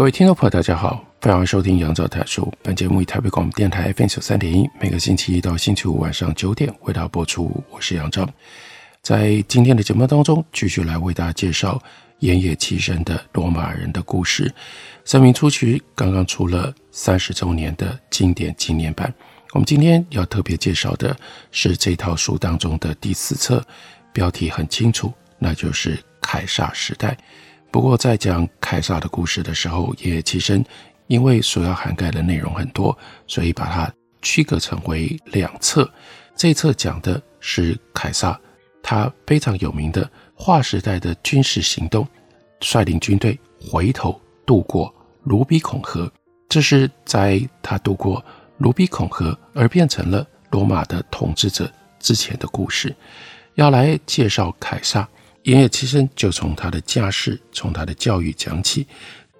各位听众朋友，大家好，欢迎收听杨照谈书。本节目以台北广播电台 FM 九三点一，每个星期一到星期五晚上九点为大家播出。我是杨照，在今天的节目当中，继续来为大家介绍奄奄其声的罗马人的故事。生命初期刚刚出了三十周年的经典纪念版。我们今天要特别介绍的是这套书当中的第四册，标题很清楚，那就是《凯撒时代》。不过，在讲凯撒的故事的时候，也其实，因为所要涵盖的内容很多，所以把它区隔成为两册。这一册讲的是凯撒，他非常有名的划时代的军事行动，率领军队回头渡过卢比孔河。这是在他渡过卢比孔河而变成了罗马的统治者之前的故事。要来介绍凯撒。爷爷其声就从他的家世、从他的教育讲起，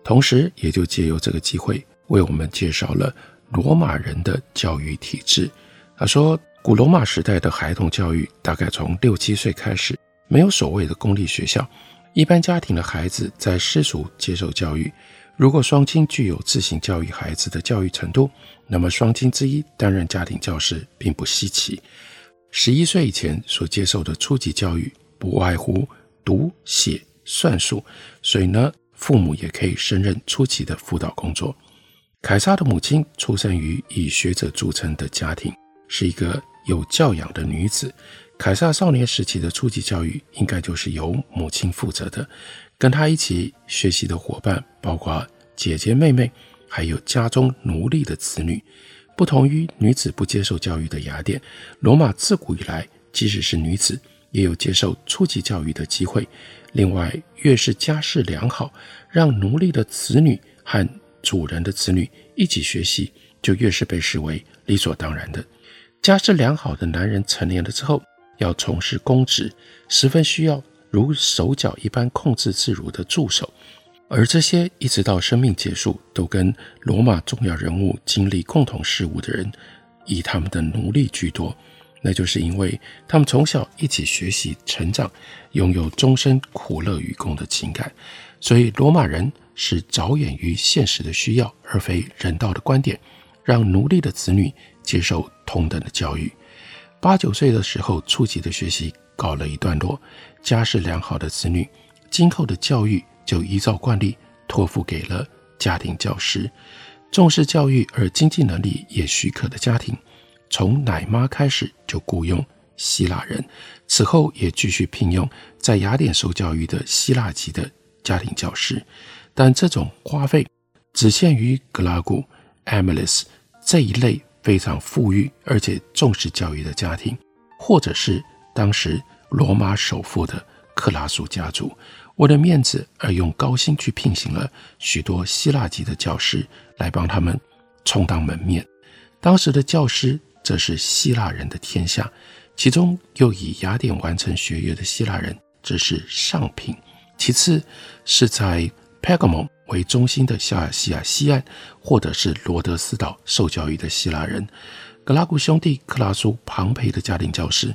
同时也就借由这个机会为我们介绍了罗马人的教育体制。他说，古罗马时代的孩童教育大概从六七岁开始，没有所谓的公立学校，一般家庭的孩子在私塾接受教育。如果双亲具有自行教育孩子的教育程度，那么双亲之一担任家庭教师并不稀奇。十一岁以前所接受的初级教育。不外乎读写算术，所以呢，父母也可以胜任初期的辅导工作。凯撒的母亲出生于以学者著称的家庭，是一个有教养的女子。凯撒少年时期的初级教育应该就是由母亲负责的，跟他一起学习的伙伴包括姐姐、妹妹，还有家中奴隶的子女。不同于女子不接受教育的雅典，罗马自古以来，即使是女子，也有接受初级教育的机会。另外，越是家世良好，让奴隶的子女和主人的子女一起学习，就越是被视为理所当然的。家世良好的男人成年了之后，要从事公职，十分需要如手脚一般控制自如的助手。而这些一直到生命结束，都跟罗马重要人物经历共同事务的人，以他们的奴隶居多。那就是因为他们从小一起学习成长，拥有终身苦乐与共的情感，所以罗马人是着眼于现实的需要，而非人道的观点，让奴隶的子女接受同等的教育。八九岁的时候，初级的学习告了一段落，家世良好的子女，今后的教育就依照惯例托付给了家庭教师。重视教育而经济能力也许可的家庭。从奶妈开始就雇佣希腊人，此后也继续聘用在雅典受教育的希腊籍的家庭教师，但这种花费只限于格拉古、艾米利斯这一类非常富裕而且重视教育的家庭，或者是当时罗马首富的克拉苏家族，为了面子而用高薪去聘请了许多希腊籍的教师来帮他们充当门面，当时的教师。这是希腊人的天下，其中又以雅典完成学业的希腊人，这是上品。其次是在佩戈蒙为中心的小亚细亚西岸，或者是罗德斯岛受教育的希腊人。格拉古兄弟、克拉苏、庞培的家庭教师，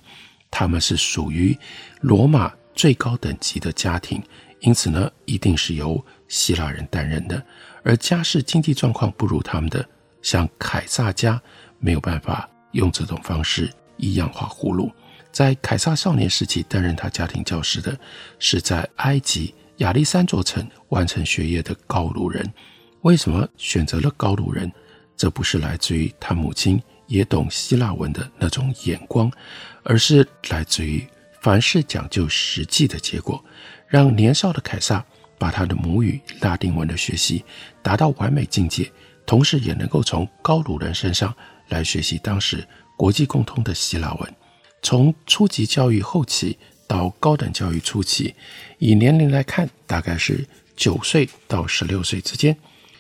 他们是属于罗马最高等级的家庭，因此呢，一定是由希腊人担任的。而家世经济状况不如他们的，像凯撒家，没有办法。用这种方式一样画葫芦。在凯撒少年时期担任他家庭教师的，是在埃及亚历山卓城完成学业的高卢人。为什么选择了高卢人？这不是来自于他母亲也懂希腊文的那种眼光，而是来自于凡事讲究实际的结果，让年少的凯撒把他的母语拉丁文的学习达到完美境界，同时也能够从高卢人身上。来学习当时国际共通的希腊文，从初级教育后期到高等教育初期，以年龄来看，大概是九岁到十六岁之间，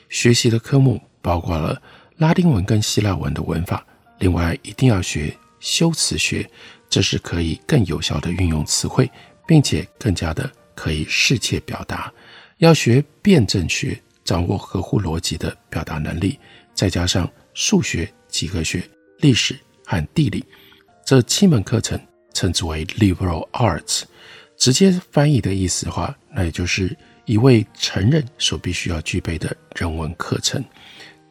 学习的科目包括了拉丁文跟希腊文的文法，另外一定要学修辞学，这是可以更有效的运用词汇，并且更加的可以适切表达。要学辩证学，掌握合乎逻辑的表达能力，再加上数学、几何学、历史和地理这七门课程。称之为 liberal arts，直接翻译的意思的话，那也就是一位成人所必须要具备的人文课程。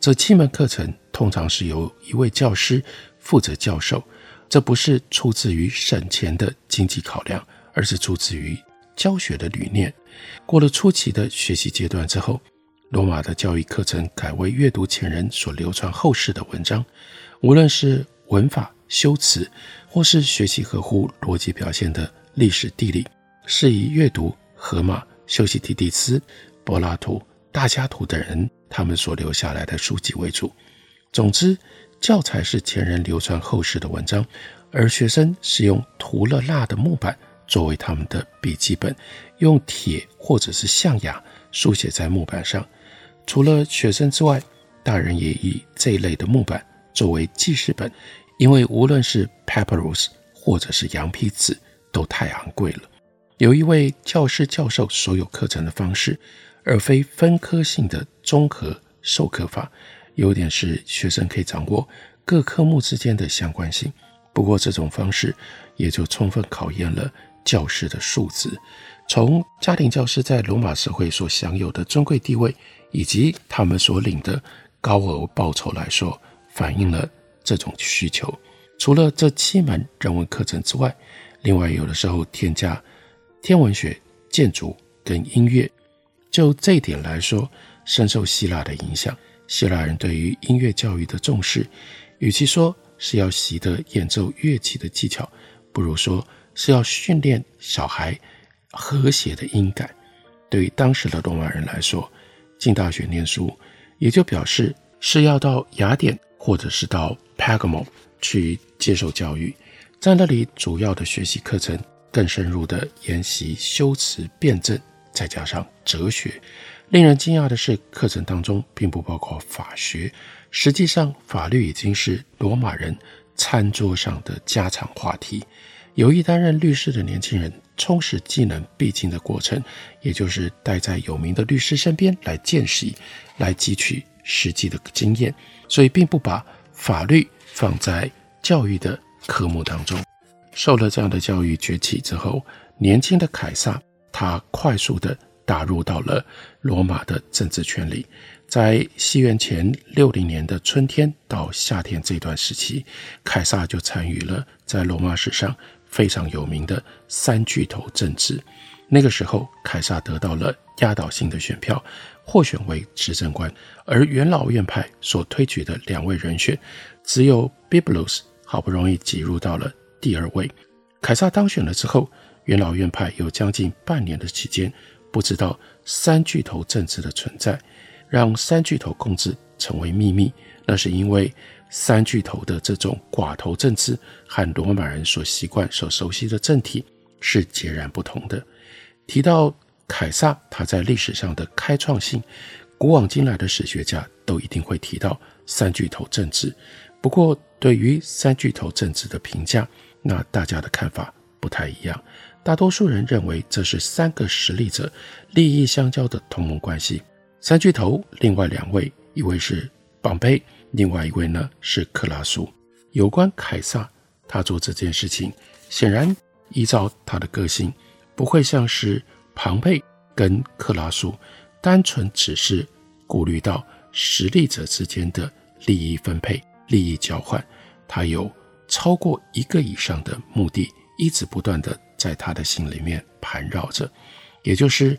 这七门课程通常是由一位教师负责教授，这不是出自于省钱的经济考量，而是出自于教学的理念。过了初期的学习阶段之后，罗马的教育课程改为阅读前人所流传后世的文章，无论是文法。修辞，或是学习合乎逻辑表现的历史地理，是以阅读荷马、修昔底底斯、柏拉图、大家图等人他们所留下来的书籍为主。总之，教材是前人流传后世的文章，而学生是用涂了蜡的木板作为他们的笔记本，用铁或者是象牙书写在木板上。除了学生之外，大人也以这一类的木板作为记事本。因为无论是 papyrus 或者是羊皮纸都太昂贵了。有一位教师教授所有课程的方式，而非分科性的综合授课法。优点是学生可以掌握各科目之间的相关性。不过这种方式也就充分考验了教师的素质。从家庭教师在罗马社会所享有的尊贵地位，以及他们所领的高额报酬来说，反映了。这种需求，除了这七门人文课程之外，另外有的时候添加天文学、建筑跟音乐。就这一点来说，深受希腊的影响。希腊人对于音乐教育的重视，与其说是要习得演奏乐器的技巧，不如说是要训练小孩和谐的音感。对于当时的罗马人来说，进大学念书，也就表示是要到雅典。或者是到 Pergamum 去接受教育，在那里主要的学习课程更深入的研习修辞辩证，再加上哲学。令人惊讶的是，课程当中并不包括法学，实际上法律已经是罗马人餐桌上的家常话题。有意担任律师的年轻人，充实技能必经的过程，也就是待在有名的律师身边来见习，来汲取实际的经验。所以，并不把法律放在教育的科目当中。受了这样的教育崛起之后，年轻的凯撒他快速地打入到了罗马的政治圈里。在西元前六零年的春天到夏天这段时期，凯撒就参与了在罗马史上非常有名的三巨头政治。那个时候，凯撒得到了压倒性的选票。获选为执政官，而元老院派所推举的两位人选，只有 biblus 好不容易挤入到了第二位。凯撒当选了之后，元老院派有将近半年的期间不知道三巨头政治的存在，让三巨头共治成为秘密。那是因为三巨头的这种寡头政治和罗马人所习惯、所熟悉的政体是截然不同的。提到。凯撒他在历史上的开创性，古往今来的史学家都一定会提到三巨头政治。不过，对于三巨头政治的评价，那大家的看法不太一样。大多数人认为这是三个实力者利益相交的同盟关系。三巨头另外两位，一位是绑贝，另外一位呢是克拉苏。有关凯撒，他做这件事情，显然依照他的个性，不会像是。庞贝跟克拉苏单纯只是顾虑到实力者之间的利益分配、利益交换，他有超过一个以上的目的，一直不断地在他的心里面盘绕着，也就是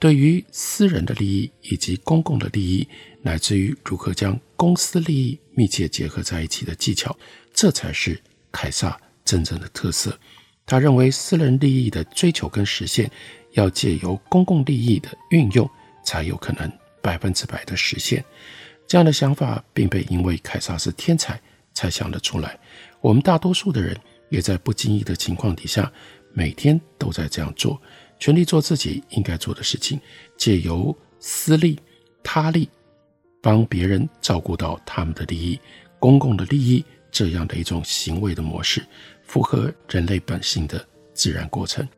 对于私人的利益以及公共的利益，乃至于如何将公司利益密切结合在一起的技巧，这才是凯撒真正的特色。他认为私人利益的追求跟实现。要借由公共利益的运用，才有可能百分之百的实现。这样的想法并非因为凯撒是天才才想得出来。我们大多数的人也在不经意的情况底下，每天都在这样做，全力做自己应该做的事情，借由私利、他利，帮别人照顾到他们的利益、公共的利益这样的一种行为的模式，符合人类本性的自然过程。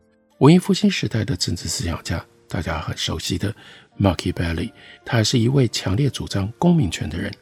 文艺复兴时代的政治思想家，大家很熟悉的 Machiavelli，他还是一位强烈主张公民权的人。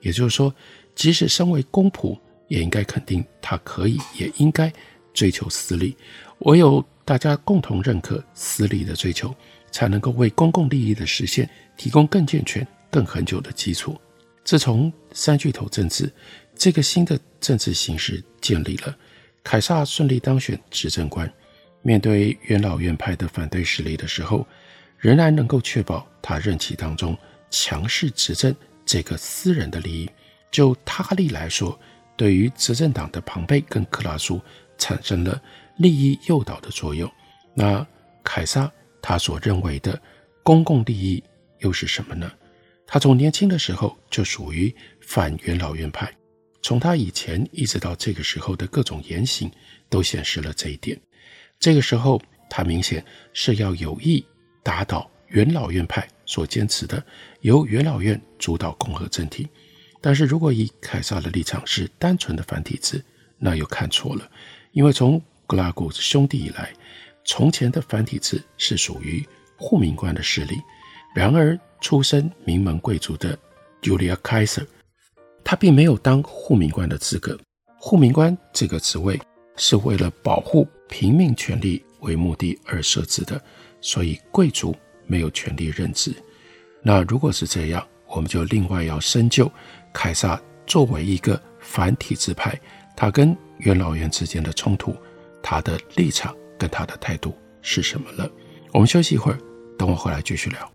也就是说，即使身为公仆，也应该肯定他可以，也应该追求私利。唯有大家共同认可私利的追求，才能够为公共利益的实现提供更健全、更很久的基础。自从三巨头政治这个新的政治形式建立了，凯撒顺利当选执政官。面对元老院派的反对势力的时候，仍然能够确保他任期当中强势执政这个私人的利益。就他利来说，对于执政党的庞贝跟克拉苏产生了利益诱导的作用。那凯撒他所认为的公共利益又是什么呢？他从年轻的时候就属于反元老院派，从他以前一直到这个时候的各种言行，都显示了这一点。这个时候，他明显是要有意打倒元老院派所坚持的由元老院主导共和政体。但是如果以凯撒的立场是单纯的反体制，那又看错了。因为从格拉古兄弟以来，从前的反体制是属于护民官的势力。然而，出身名门贵族的 Julius Caesar，他并没有当护民官的资格。护民官这个职位是为了保护平民权利为目的而设置的，所以贵族没有权利任职。那如果是这样，我们就另外要深究凯撒作为一个反体制派，他跟元老院之间的冲突，他的立场跟他的态度是什么了。我们休息一会儿，等我回来继续聊。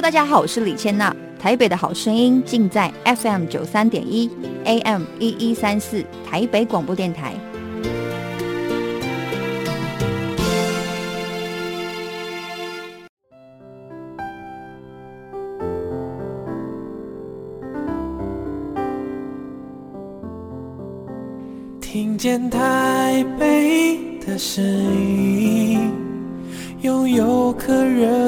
大家好，我是李千娜。台北的好声音尽在 FM 九三点一，AM 一一三四，台北广播电台。听见台北的声音。拥有颗热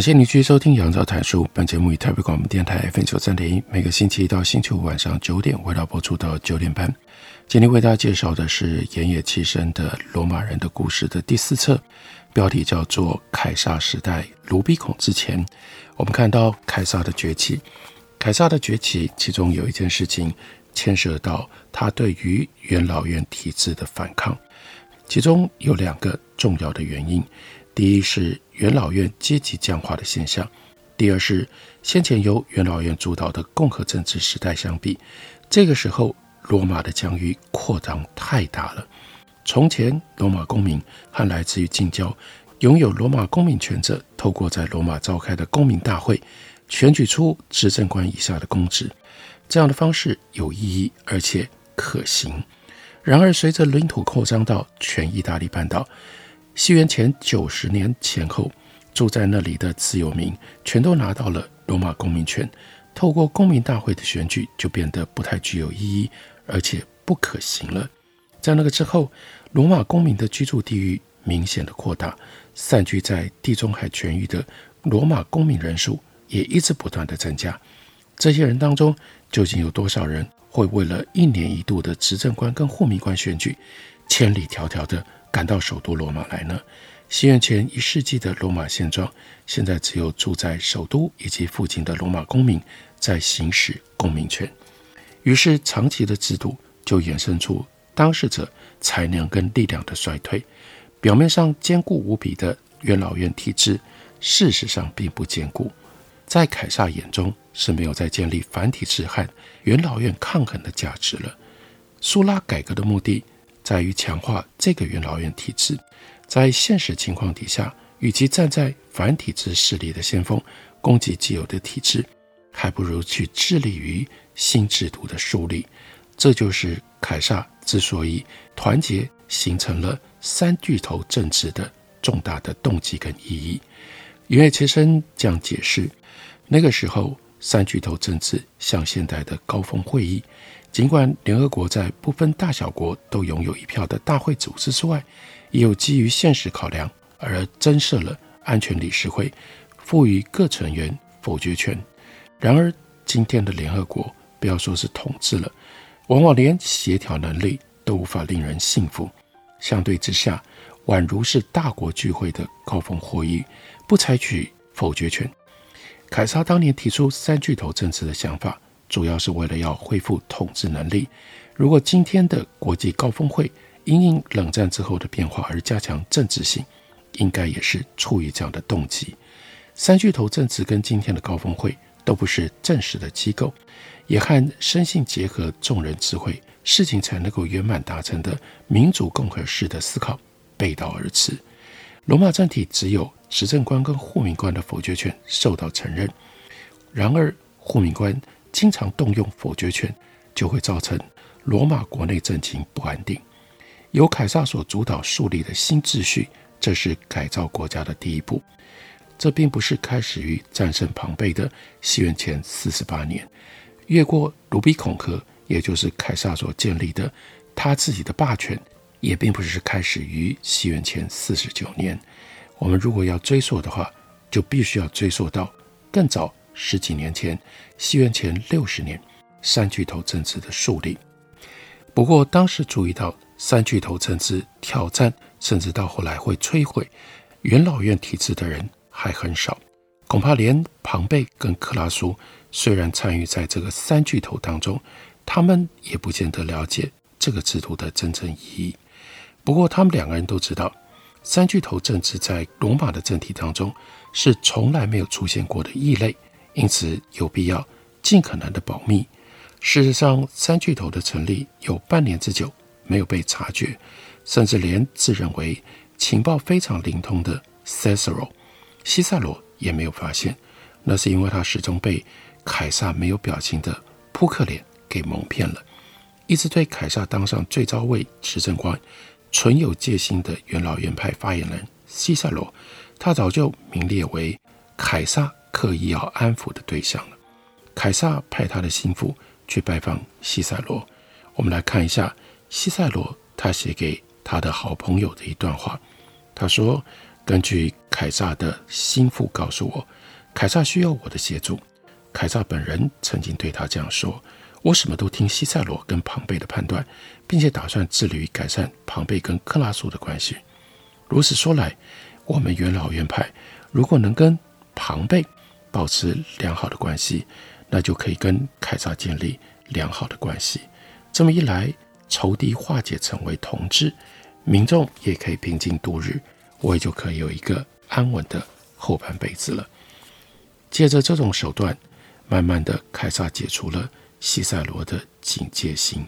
感谢您继续收听《杨照谈书》。本节目以台北广播电台 FM 九三点一，每个星期一到星期五晚上九点，为大家播出到九点半。今天为大家介绍的是岩野七生的《罗马人的故事》的第四册，标题叫做《凯撒时代卢比孔之前》。我们看到凯撒的崛起，凯撒的崛起，其中有一件事情牵涉到他对于元老院体制的反抗，其中有两个重要的原因。第一是元老院阶级僵化的现象，第二是先前由元老院主导的共和政治时代相比，这个时候罗马的疆域扩张太大了。从前罗马公民和来自于近郊拥有罗马公民权者，透过在罗马召开的公民大会，选举出执政官以下的公职，这样的方式有意义而且可行。然而随着领土扩张到全意大利半岛。西元前九十年前后，住在那里的自由民全都拿到了罗马公民权，透过公民大会的选举就变得不太具有意义，而且不可行了。在那个之后，罗马公民的居住地域明显的扩大，散居在地中海全域的罗马公民人数也一直不断的增加。这些人当中，究竟有多少人会为了一年一度的执政官跟护民官选举，千里迢迢的赶到首都罗马来呢？西元前一世纪的罗马现状，现在只有住在首都以及附近的罗马公民在行使公民权。于是，长期的制度就衍生出当事者才能跟力量的衰退。表面上坚固无比的元老院体制，事实上并不坚固。在凯撒眼中是没有再建立反体制和元老院抗衡的价值了。苏拉改革的目的在于强化这个元老院体制。在现实情况底下，与其站在反体制势力的先锋攻击既有的体制，还不如去致力于新制度的树立。这就是凯撒之所以团结形成了三巨头政治的重大的动机跟意义。云野切身这样解释。那个时候，三巨头政治像现代的高峰会议，尽管联合国在不分大小国都拥有一票的大会组织之外，也有基于现实考量而增设了安全理事会，赋予各成员否决权。然而，今天的联合国，不要说是统治了，往往连协调能力都无法令人信服。相对之下，宛如是大国聚会的高峰会议，不采取否决权。凯撒当年提出三巨头政治的想法，主要是为了要恢复统治能力。如果今天的国际高峰会因应冷战之后的变化而加强政治性，应该也是出于这样的动机。三巨头政治跟今天的高峰会都不是正式的机构，也和深信结合众人智慧，事情才能够圆满达成的民主共和式的思考背道而驰。罗马政体只有执政官跟护民官的否决权受到承认，然而护民官经常动用否决权，就会造成罗马国内政情不安定。由凯撒所主导树立的新秩序，这是改造国家的第一步。这并不是开始于战胜庞贝的西元前四十八年，越过卢比孔河，也就是凯撒所建立的他自己的霸权。也并不是开始于西元前四十九年，我们如果要追溯的话，就必须要追溯到更早十几年前，西元前六十年，三巨头政治的树立。不过，当时注意到三巨头政治挑战，甚至到后来会摧毁元老院体制的人还很少，恐怕连庞贝跟克拉苏虽然参与在这个三巨头当中，他们也不见得了解这个制度的真正意义。不过，他们两个人都知道，三巨头政治在罗马的政体当中是从来没有出现过的异类，因此有必要尽可能的保密。事实上，三巨头的成立有半年之久没有被察觉，甚至连自认为情报非常灵通的 Cicero 西塞罗也没有发现。那是因为他始终被凯撒没有表情的扑克脸给蒙骗了。一直对凯撒当上最高位执政官，存有戒心的元老院派发言人西塞罗，他早就名列为凯撒刻意要安抚的对象了。凯撒派他的心腹去拜访西塞罗。我们来看一下西塞罗他写给他的好朋友的一段话。他说：“根据凯撒的心腹告诉我，凯撒需要我的协助。凯撒本人曾经对他这样说。”我什么都听西塞罗跟庞贝的判断，并且打算致力于改善庞贝跟克拉苏的关系。如此说来，我们元老院派如果能跟庞贝保持良好的关系，那就可以跟凯撒建立良好的关系。这么一来，仇敌化解成为同志，民众也可以平静度日，我也就可以有一个安稳的后半辈子了。借着这种手段，慢慢的，凯撒解除了。西塞罗的警戒心。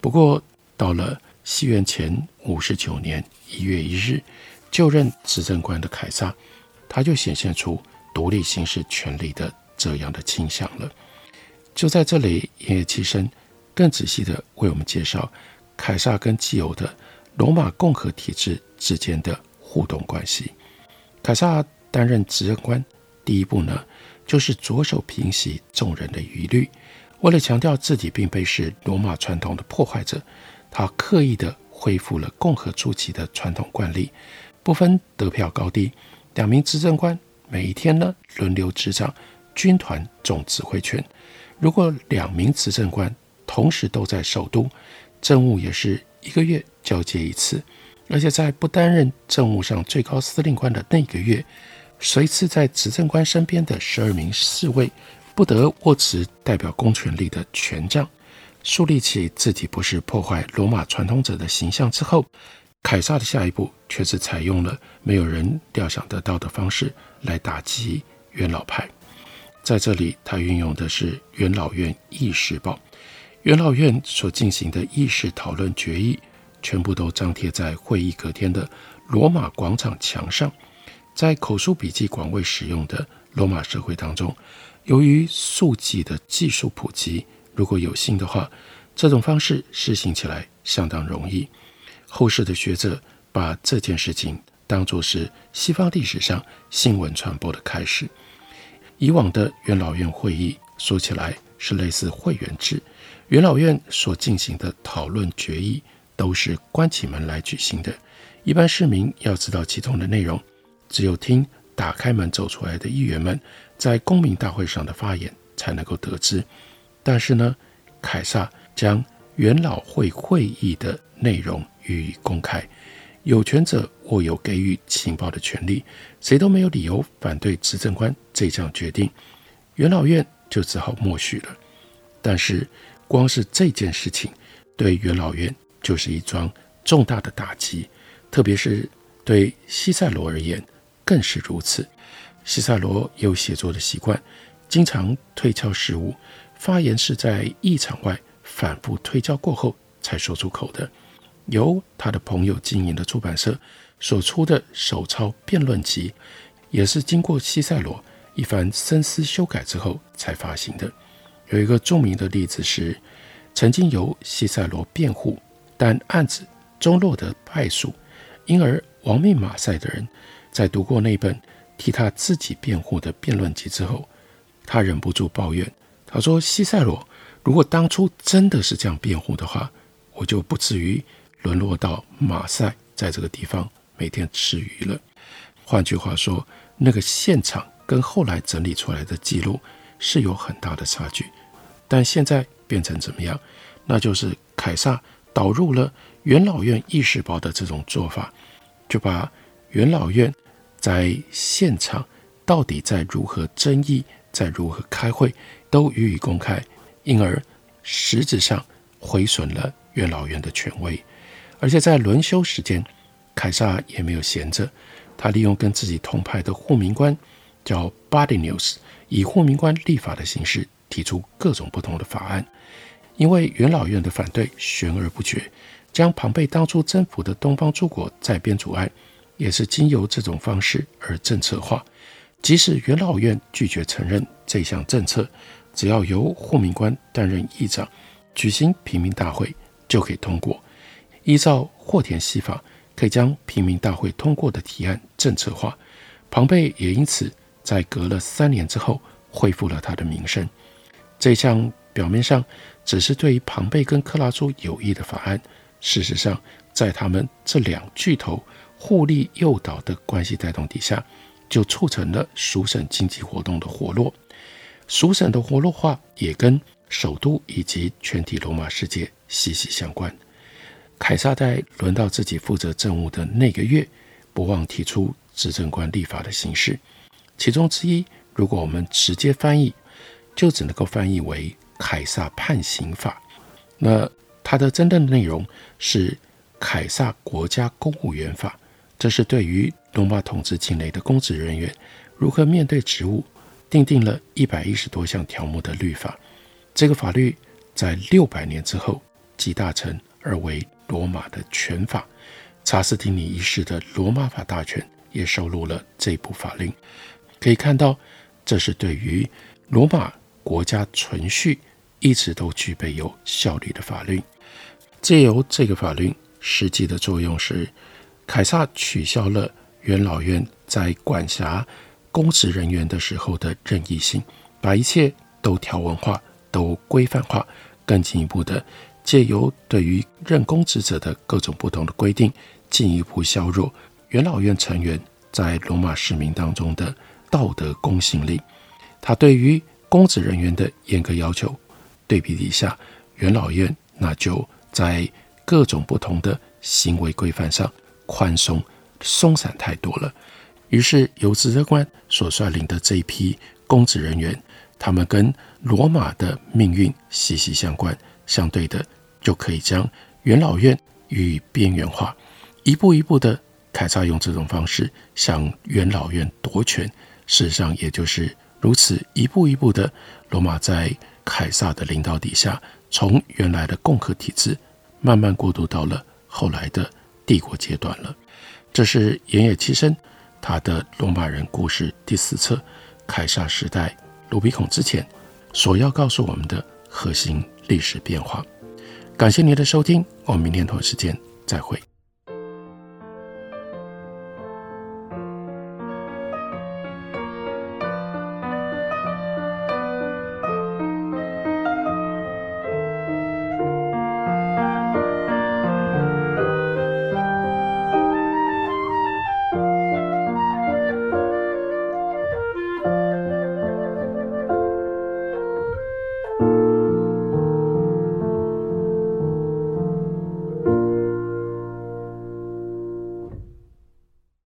不过，到了西元前五十九年一月一日，就任执政官的凯撒，他就显现出独立行使权力的这样的倾向了。就在这里，云野七生更仔细地为我们介绍凯撒跟既有的罗马共和体制之间的互动关系。凯撒担任执政官，第一步呢，就是着手平息众人的疑虑。为了强调自己并非是罗马传统的破坏者，他刻意地恢复了共和初期的传统惯例，不分得票高低，两名执政官每一天呢轮流执掌军团总指挥权。如果两名执政官同时都在首都，政务也是一个月交接一次，而且在不担任政务上最高司令官的那个月，随侍在执政官身边的十二名侍卫不得握持代表公权力的权杖。树立起自己不是破坏罗马传统者的形象之后，凯撒的下一步却是采用了没有人料想得到的方式来打击元老派。在这里，他运用的是元老院议事报。元老院所进行的议事讨论决议，全部都张贴在会议隔天的罗马广场墙上。在口述笔记广为使用的罗马社会当中，由于速记的技术普及。如果有幸的话，这种方式实行起来相当容易。后世的学者把这件事情当作是西方历史上新闻传播的开始。以往的元老院会议说起来是类似会员制，元老院所进行的讨论决议都是关起门来举行的，一般市民要知道其中的内容，只有听打开门走出来的议员们在公民大会上的发言才能够得知。但是呢，凯撒将元老会会议的内容予以公开，有权者握有给予情报的权利，谁都没有理由反对执政官这项决定，元老院就只好默许了。但是，光是这件事情对元老院就是一桩重大的打击，特别是对西塞罗而言更是如此。西塞罗有写作的习惯，经常推敲事物。发言是在议场外反复推敲过后才说出口的。由他的朋友经营的出版社所出的手抄辩论集，也是经过西塞罗一番深思修改之后才发行的。有一个著名的例子是，曾经由西塞罗辩护，但案子终落得败诉，因而亡命马赛的人，在读过那本替他自己辩护的辩论集之后，他忍不住抱怨。他说：“西塞罗，如果当初真的是这样辩护的话，我就不至于沦落到马赛在这个地方每天吃鱼了。换句话说，那个现场跟后来整理出来的记录是有很大的差距。但现在变成怎么样？那就是凯撒导入了元老院议事报的这种做法，就把元老院在现场到底在如何争议，在如何开会。”都予以公开，因而实质上毁损了元老院的权威。而且在轮休时间，凯撒也没有闲着，他利用跟自己同派的护民官叫 Barinius，以护民官立法的形式提出各种不同的法案。因为元老院的反对悬而不决，将庞贝当初征服的东方诸国再编组案，也是经由这种方式而政策化。即使元老院拒绝承认这项政策。只要由护民官担任议长，举行平民大会就可以通过。依照霍田西法，可以将平民大会通过的提案政策化。庞贝也因此在隔了三年之后恢复了他的名声。这项表面上只是对于庞贝跟克拉苏有益的法案，事实上在他们这两巨头互利诱导的关系带动底下，就促成了属省经济活动的活络。属省的活络化也跟首都以及全体罗马世界息息相关。凯撒在轮到自己负责政务的那个月，不忘提出执政官立法的形式，其中之一，如果我们直接翻译，就只能够翻译为《凯撒判刑法》。那它的真正的内容是《凯撒国家公务员法》，这是对于罗马统治境内的公职人员如何面对职务。订定了一百一十多项条目的律法，这个法律在六百年之后集大成而为罗马的权法。查士丁尼一世的罗马法大全也收录了这部法令。可以看到，这是对于罗马国家存续一直都具备有效力的法律。借由这个法律，实际的作用是，凯撒取消了元老院在管辖。公职人员的时候的任意性，把一切都条文化、都规范化，更进一步的借由对于任公职者的各种不同的规定，进一步削弱元老院成员在罗马市民当中的道德公信力。他对于公职人员的严格要求，对比底下元老院那就在各种不同的行为规范上宽松松散太多了。于是由执政官所率领的这一批公职人员，他们跟罗马的命运息息相关，相对的就可以将元老院予以边缘化，一步一步的，凯撒用这种方式向元老院夺权。事实上，也就是如此一步一步的，罗马在凯撒的领导底下，从原来的共和体制慢慢过渡到了后来的帝国阶段了。这是盐野七生他的《罗马人故事》第四册《凯撒时代卢比孔之前》所要告诉我们的核心历史变化。感谢您的收听，我们明天同一时间再会。